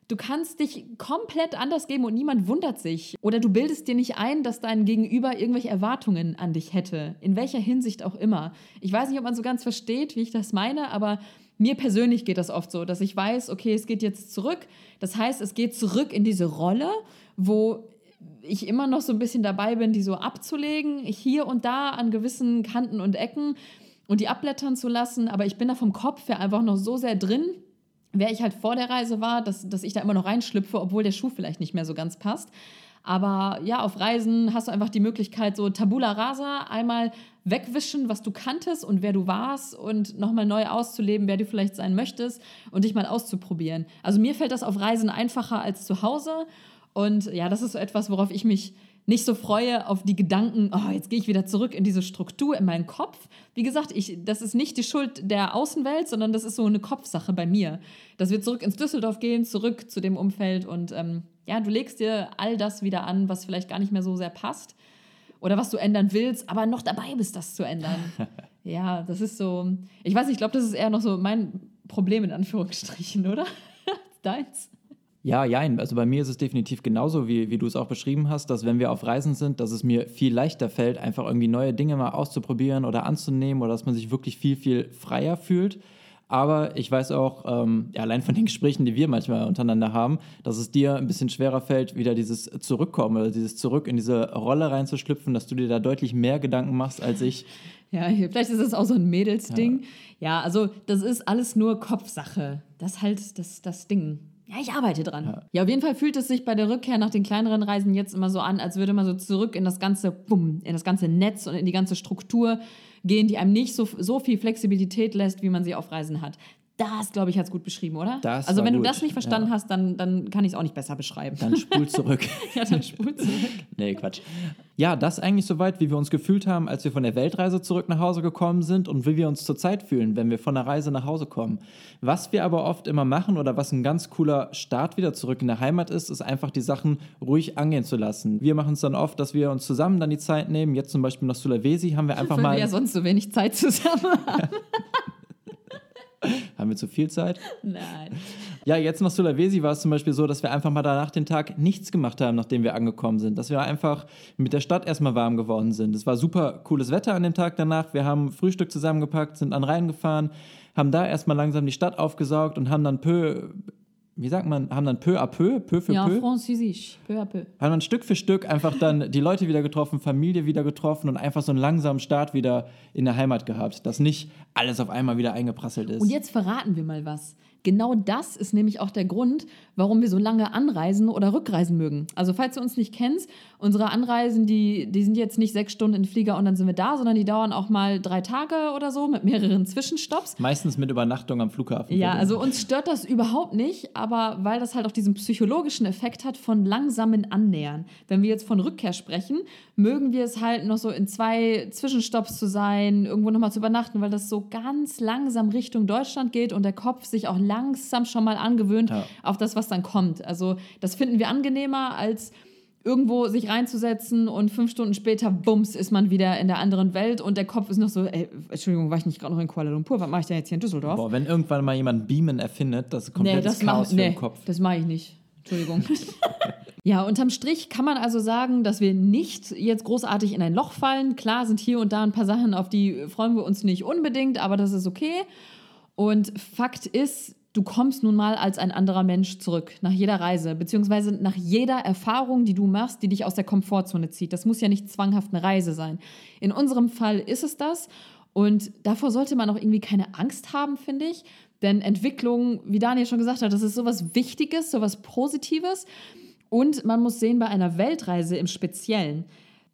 Du kannst dich komplett anders geben und niemand wundert sich. Oder du bildest dir nicht ein, dass dein Gegenüber irgendwelche Erwartungen an dich hätte. In welcher Hinsicht auch immer. Ich weiß nicht, ob man so ganz versteht, wie ich das meine, aber mir persönlich geht das oft so, dass ich weiß, okay, es geht jetzt zurück. Das heißt, es geht zurück in diese Rolle, wo ich immer noch so ein bisschen dabei bin, die so abzulegen, hier und da an gewissen Kanten und Ecken und die abblättern zu lassen. Aber ich bin da vom Kopf her einfach noch so sehr drin, wer ich halt vor der Reise war, dass, dass ich da immer noch reinschlüpfe, obwohl der Schuh vielleicht nicht mehr so ganz passt. Aber ja, auf Reisen hast du einfach die Möglichkeit, so Tabula Rasa einmal wegwischen, was du kanntest und wer du warst und nochmal neu auszuleben, wer du vielleicht sein möchtest und dich mal auszuprobieren. Also mir fällt das auf Reisen einfacher als zu Hause. Und ja, das ist so etwas, worauf ich mich nicht so freue auf die Gedanken, oh, jetzt gehe ich wieder zurück in diese Struktur in meinen Kopf. Wie gesagt, ich, das ist nicht die Schuld der Außenwelt, sondern das ist so eine Kopfsache bei mir. Dass wir zurück ins Düsseldorf gehen, zurück zu dem Umfeld und ähm, ja, du legst dir all das wieder an, was vielleicht gar nicht mehr so sehr passt oder was du ändern willst, aber noch dabei bist, das zu ändern. (laughs) ja, das ist so, ich weiß, ich glaube, das ist eher noch so mein Problem in Anführungsstrichen, oder? (laughs) Deins? Ja, ja, also bei mir ist es definitiv genauso, wie, wie du es auch beschrieben hast, dass wenn wir auf Reisen sind, dass es mir viel leichter fällt, einfach irgendwie neue Dinge mal auszuprobieren oder anzunehmen oder dass man sich wirklich viel, viel freier fühlt. Aber ich weiß auch, ähm, ja, allein von den Gesprächen, die wir manchmal untereinander haben, dass es dir ein bisschen schwerer fällt, wieder dieses Zurückkommen oder dieses Zurück in diese Rolle reinzuschlüpfen, dass du dir da deutlich mehr Gedanken machst als ich. Ja, vielleicht ist es auch so ein Mädelsding. Ja. ja, also das ist alles nur Kopfsache. Das ist halt das, das Ding. Ja, ich arbeite dran. Ja. ja. auf jeden Fall fühlt es sich bei der Rückkehr nach den kleineren Reisen jetzt immer so an, als würde man so zurück in das ganze, bumm, in das ganze Netz und in die ganze Struktur gehen, die einem nicht so, so viel Flexibilität lässt, wie man sie auf Reisen hat. Das, glaube ich, hat es gut beschrieben, oder? Das also, wenn gut. du das nicht verstanden ja. hast, dann, dann kann ich es auch nicht besser beschreiben. Dann spul zurück. (laughs) ja, dann spul zurück. nee, Quatsch. Ja, das eigentlich soweit, wie wir uns gefühlt haben, als wir von der Weltreise zurück nach Hause gekommen sind und wie wir uns zurzeit fühlen, wenn wir von der Reise nach Hause kommen. Was wir aber oft immer machen oder was ein ganz cooler Start wieder zurück in der Heimat ist, ist einfach die Sachen ruhig angehen zu lassen. Wir machen es dann oft, dass wir uns zusammen dann die Zeit nehmen. Jetzt zum Beispiel nach Sulawesi haben wir einfach Weil mal. wir ja sonst so wenig Zeit zusammen haben. (laughs) (laughs) Haben wir zu viel Zeit? Nein. Ja, jetzt nach Sulawesi war es zum Beispiel so, dass wir einfach mal danach den Tag nichts gemacht haben, nachdem wir angekommen sind. Dass wir einfach mit der Stadt erstmal warm geworden sind. Es war super cooles Wetter an dem Tag danach. Wir haben Frühstück zusammengepackt, sind an Rhein gefahren, haben da erstmal langsam die Stadt aufgesaugt und haben dann peu wie sagt man, haben dann peu à peu, peu für ja, peu. Ja, französisch, peu à peu. Haben dann Stück für Stück einfach dann die Leute wieder getroffen, Familie wieder getroffen und einfach so einen langsamen Start wieder in der Heimat gehabt, dass nicht alles auf einmal wieder eingeprasselt ist. Und jetzt verraten wir mal was. Genau das ist nämlich auch der Grund, warum wir so lange anreisen oder rückreisen mögen. Also falls du uns nicht kennst, unsere Anreisen, die, die sind jetzt nicht sechs Stunden in Flieger und dann sind wir da, sondern die dauern auch mal drei Tage oder so mit mehreren Zwischenstopps. Meistens mit Übernachtung am Flughafen. Ja, also uns stört das überhaupt nicht, aber weil das halt auch diesen psychologischen Effekt hat von langsamen Annähern. Wenn wir jetzt von Rückkehr sprechen, mögen wir es halt noch so in zwei Zwischenstopps zu sein, irgendwo nochmal zu übernachten, weil das so ganz langsam Richtung Deutschland geht und der Kopf sich auch langsam langsam schon mal angewöhnt ja. auf das, was dann kommt. Also das finden wir angenehmer als irgendwo sich reinzusetzen und fünf Stunden später, bums, ist man wieder in der anderen Welt und der Kopf ist noch so, ey, Entschuldigung, war ich nicht gerade noch in Kuala Lumpur? Was mache ich denn jetzt hier in Düsseldorf? Boah, wenn irgendwann mal jemand Beamen erfindet, das ist komplett nee, das Chaos mach, nee, Kopf. das mache ich nicht. Entschuldigung. (laughs) (laughs) ja, unterm Strich kann man also sagen, dass wir nicht jetzt großartig in ein Loch fallen. Klar sind hier und da ein paar Sachen, auf die freuen wir uns nicht unbedingt, aber das ist okay. Und Fakt ist, du kommst nun mal als ein anderer Mensch zurück nach jeder Reise, beziehungsweise nach jeder Erfahrung, die du machst, die dich aus der Komfortzone zieht. Das muss ja nicht zwanghaft eine Reise sein. In unserem Fall ist es das. Und davor sollte man auch irgendwie keine Angst haben, finde ich. Denn Entwicklung, wie Daniel schon gesagt hat, das ist sowas Wichtiges, sowas Positives. Und man muss sehen, bei einer Weltreise im Speziellen,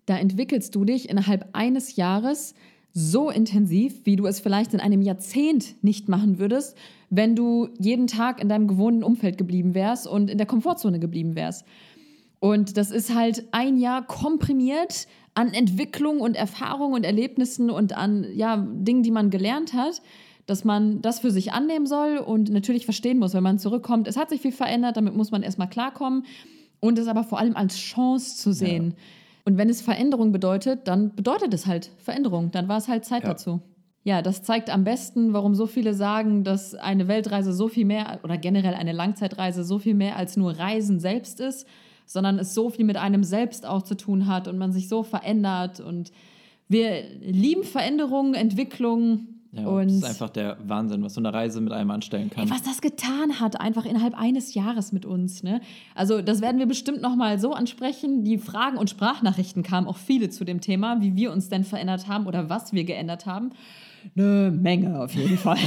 da entwickelst du dich innerhalb eines Jahres so intensiv, wie du es vielleicht in einem Jahrzehnt nicht machen würdest, wenn du jeden Tag in deinem gewohnten Umfeld geblieben wärst und in der Komfortzone geblieben wärst. Und das ist halt ein Jahr komprimiert an Entwicklung und Erfahrung und Erlebnissen und an ja, Dingen, die man gelernt hat, dass man das für sich annehmen soll und natürlich verstehen muss, wenn man zurückkommt. Es hat sich viel verändert, damit muss man erstmal klarkommen und es aber vor allem als Chance zu sehen. Ja. Und wenn es Veränderung bedeutet, dann bedeutet es halt Veränderung. Dann war es halt Zeit ja. dazu. Ja, das zeigt am besten, warum so viele sagen, dass eine Weltreise so viel mehr oder generell eine Langzeitreise so viel mehr als nur Reisen selbst ist, sondern es so viel mit einem selbst auch zu tun hat und man sich so verändert. Und wir lieben Veränderungen, Entwicklungen. Ja, und das ist einfach der Wahnsinn, was so eine Reise mit einem anstellen kann. Ey, was das getan hat, einfach innerhalb eines Jahres mit uns. Ne? Also das werden wir bestimmt noch mal so ansprechen. Die Fragen und Sprachnachrichten kamen auch viele zu dem Thema, wie wir uns denn verändert haben oder was wir geändert haben. Eine Menge auf jeden Fall.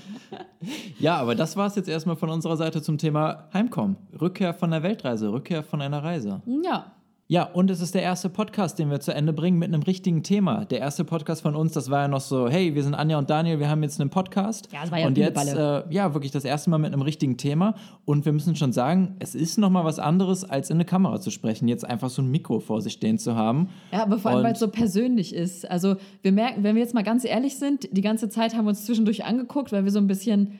(laughs) ja, aber das war es jetzt erstmal von unserer Seite zum Thema Heimkommen. Rückkehr von der Weltreise, Rückkehr von einer Reise. Ja, ja, und es ist der erste Podcast, den wir zu Ende bringen mit einem richtigen Thema. Der erste Podcast von uns, das war ja noch so, hey, wir sind Anja und Daniel, wir haben jetzt einen Podcast. Ja, das war ja Und jetzt, äh, ja, wirklich das erste Mal mit einem richtigen Thema. Und wir müssen schon sagen, es ist nochmal was anderes, als in eine Kamera zu sprechen, jetzt einfach so ein Mikro vor sich stehen zu haben. Ja, aber vor allem, weil es so persönlich ist. Also wir merken, wenn wir jetzt mal ganz ehrlich sind, die ganze Zeit haben wir uns zwischendurch angeguckt, weil wir so ein bisschen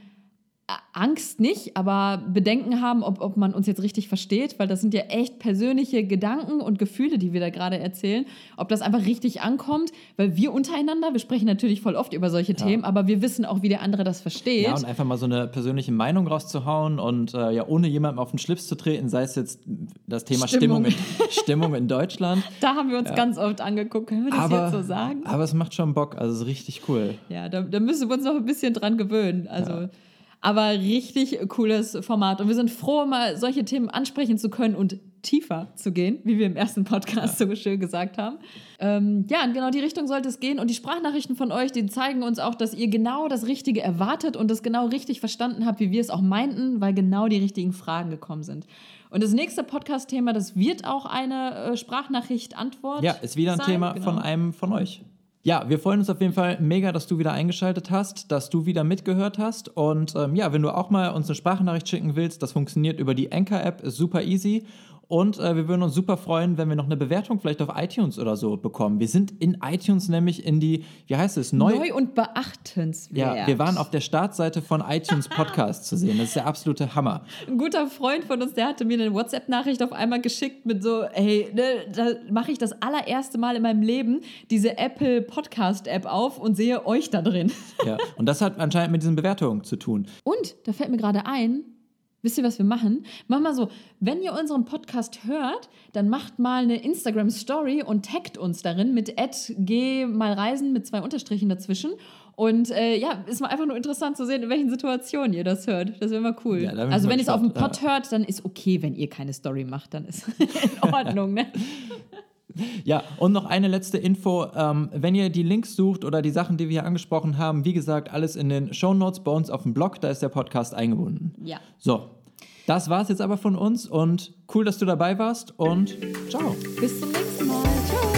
Angst nicht, aber Bedenken haben, ob, ob man uns jetzt richtig versteht, weil das sind ja echt persönliche Gedanken und Gefühle, die wir da gerade erzählen. Ob das einfach richtig ankommt, weil wir untereinander, wir sprechen natürlich voll oft über solche ja. Themen, aber wir wissen auch, wie der andere das versteht. Ja, und einfach mal so eine persönliche Meinung rauszuhauen und äh, ja, ohne jemandem auf den Schlips zu treten, sei es jetzt das Thema Stimmung, Stimmung, in, Stimmung in Deutschland. (laughs) Da haben wir uns ja. ganz oft angeguckt, können wir das aber, jetzt so sagen? Aber es macht schon Bock, also es ist richtig cool. Ja, da, da müssen wir uns noch ein bisschen dran gewöhnen. Also. Ja. Aber richtig cooles Format. Und wir sind froh, mal solche Themen ansprechen zu können und tiefer zu gehen, wie wir im ersten Podcast ja. so schön gesagt haben. Ähm, ja, in genau die Richtung sollte es gehen. Und die Sprachnachrichten von euch, die zeigen uns auch, dass ihr genau das Richtige erwartet und das genau richtig verstanden habt, wie wir es auch meinten, weil genau die richtigen Fragen gekommen sind. Und das nächste Podcast-Thema, das wird auch eine äh, Sprachnachricht-Antwort. Ja, ist wieder ein sein. Thema genau. von einem von euch. Ja, wir freuen uns auf jeden Fall mega, dass du wieder eingeschaltet hast, dass du wieder mitgehört hast. Und ähm, ja, wenn du auch mal uns eine Sprachnachricht schicken willst, das funktioniert über die Anchor-App, super easy. Und äh, wir würden uns super freuen, wenn wir noch eine Bewertung vielleicht auf iTunes oder so bekommen. Wir sind in iTunes nämlich in die, wie heißt es? Neu, Neu und beachtenswert. Ja, wir waren auf der Startseite von iTunes Podcast zu sehen. Das ist der absolute Hammer. Ein guter Freund von uns, der hatte mir eine WhatsApp-Nachricht auf einmal geschickt mit so, hey, ne, da mache ich das allererste Mal in meinem Leben diese Apple Podcast-App auf und sehe euch da drin. Ja, und das hat anscheinend mit diesen Bewertungen zu tun. Und da fällt mir gerade ein, Wisst ihr, was wir machen? Mach mal so, wenn ihr unseren Podcast hört, dann macht mal eine Instagram Story und taggt uns darin mit g mal reisen mit zwei Unterstrichen dazwischen. Und äh, ja, ist mal einfach nur interessant zu sehen, in welchen Situationen ihr das hört. Das wäre mal cool. Ja, also wenn ihr es auf dem Pod hört, dann ist okay, wenn ihr keine Story macht, dann ist (laughs) in (laughs) Ordnung, ne? Ja, und noch eine letzte Info. Ähm, wenn ihr die Links sucht oder die Sachen, die wir hier angesprochen haben, wie gesagt, alles in den Show Notes bei uns auf dem Blog, da ist der Podcast eingebunden. Ja. So, das war es jetzt aber von uns und cool, dass du dabei warst und ciao. Bis zum nächsten Mal. Ciao.